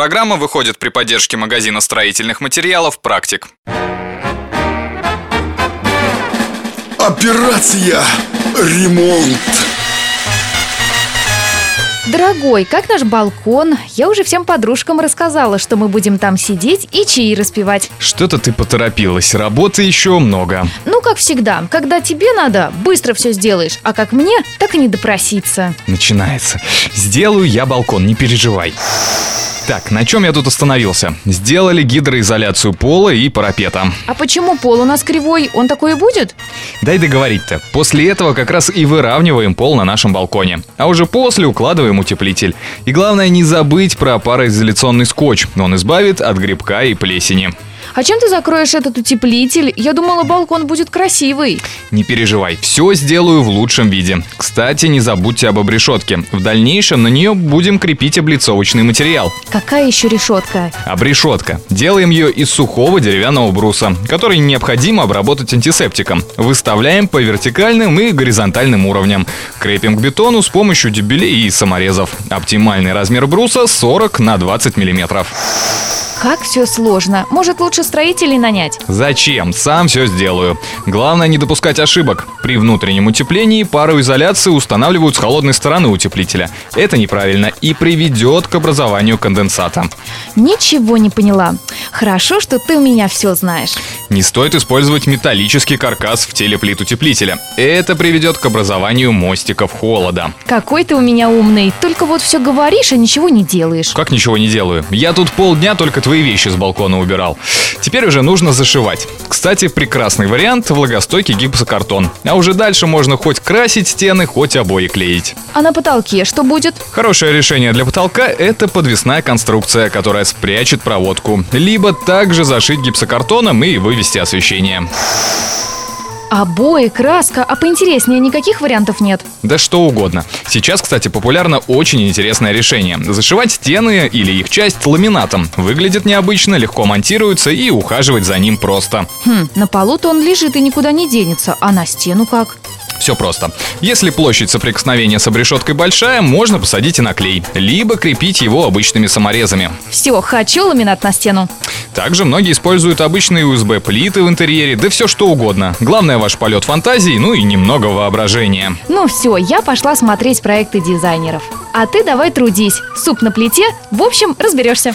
программа выходит при поддержке магазина строительных материалов «Практик». Операция «Ремонт». Дорогой, как наш балкон? Я уже всем подружкам рассказала, что мы будем там сидеть и чаи распивать. Что-то ты поторопилась, работы еще много. Ну, как всегда, когда тебе надо, быстро все сделаешь, а как мне, так и не допроситься. Начинается. Сделаю я балкон, не переживай. Так, на чем я тут остановился? Сделали гидроизоляцию пола и парапета. А почему пол у нас кривой? Он такой и будет? Дай договорить-то. После этого как раз и выравниваем пол на нашем балконе. А уже после укладываем утеплитель. И главное не забыть про пароизоляционный скотч. Он избавит от грибка и плесени. А чем ты закроешь этот утеплитель? Я думала, балкон будет красивый. Не переживай, все сделаю в лучшем виде. Кстати, не забудьте об обрешетке. В дальнейшем на нее будем крепить облицовочный материал. Какая еще решетка? Обрешетка. Делаем ее из сухого деревянного бруса, который необходимо обработать антисептиком. Выставляем по вертикальным и горизонтальным уровням. Крепим к бетону с помощью дюбелей и саморезов. Оптимальный размер бруса 40 на 20 миллиметров. Как все сложно. Может, лучше строителей нанять? Зачем? Сам все сделаю. Главное не допускать ошибок. При внутреннем утеплении пару изоляции устанавливают с холодной стороны утеплителя. Это неправильно и приведет к образованию конденсата. Ничего не поняла. Хорошо, что ты у меня все знаешь. Не стоит использовать металлический каркас в теле плит утеплителя. Это приведет к образованию мостиков холода. Какой ты у меня умный. Только вот все говоришь, а ничего не делаешь. Как ничего не делаю? Я тут полдня только твои вещи с балкона убирал. Теперь уже нужно зашивать. Кстати, прекрасный вариант – влагостойкий гипсокартон. А уже дальше можно хоть красить стены, хоть обои клеить. А на потолке что будет? Хорошее решение для потолка – это подвесная конструкция, которая спрячет проводку. Либо также зашить гипсокартоном и вывести освещение. Обои, краска, а поинтереснее никаких вариантов нет? Да что угодно. Сейчас, кстати, популярно очень интересное решение. Зашивать стены или их часть ламинатом. Выглядит необычно, легко монтируется и ухаживать за ним просто. Хм, на полу-то он лежит и никуда не денется, а на стену как? Все просто. Если площадь соприкосновения с обрешеткой большая, можно посадить и на клей, либо крепить его обычными саморезами. Все, хочу ламинат на стену. Также многие используют обычные USB-плиты в интерьере, да все что угодно. Главное ваш полет фантазии, ну и немного воображения. Ну все, я пошла смотреть проекты дизайнеров. А ты давай трудись. Суп на плите, в общем, разберешься.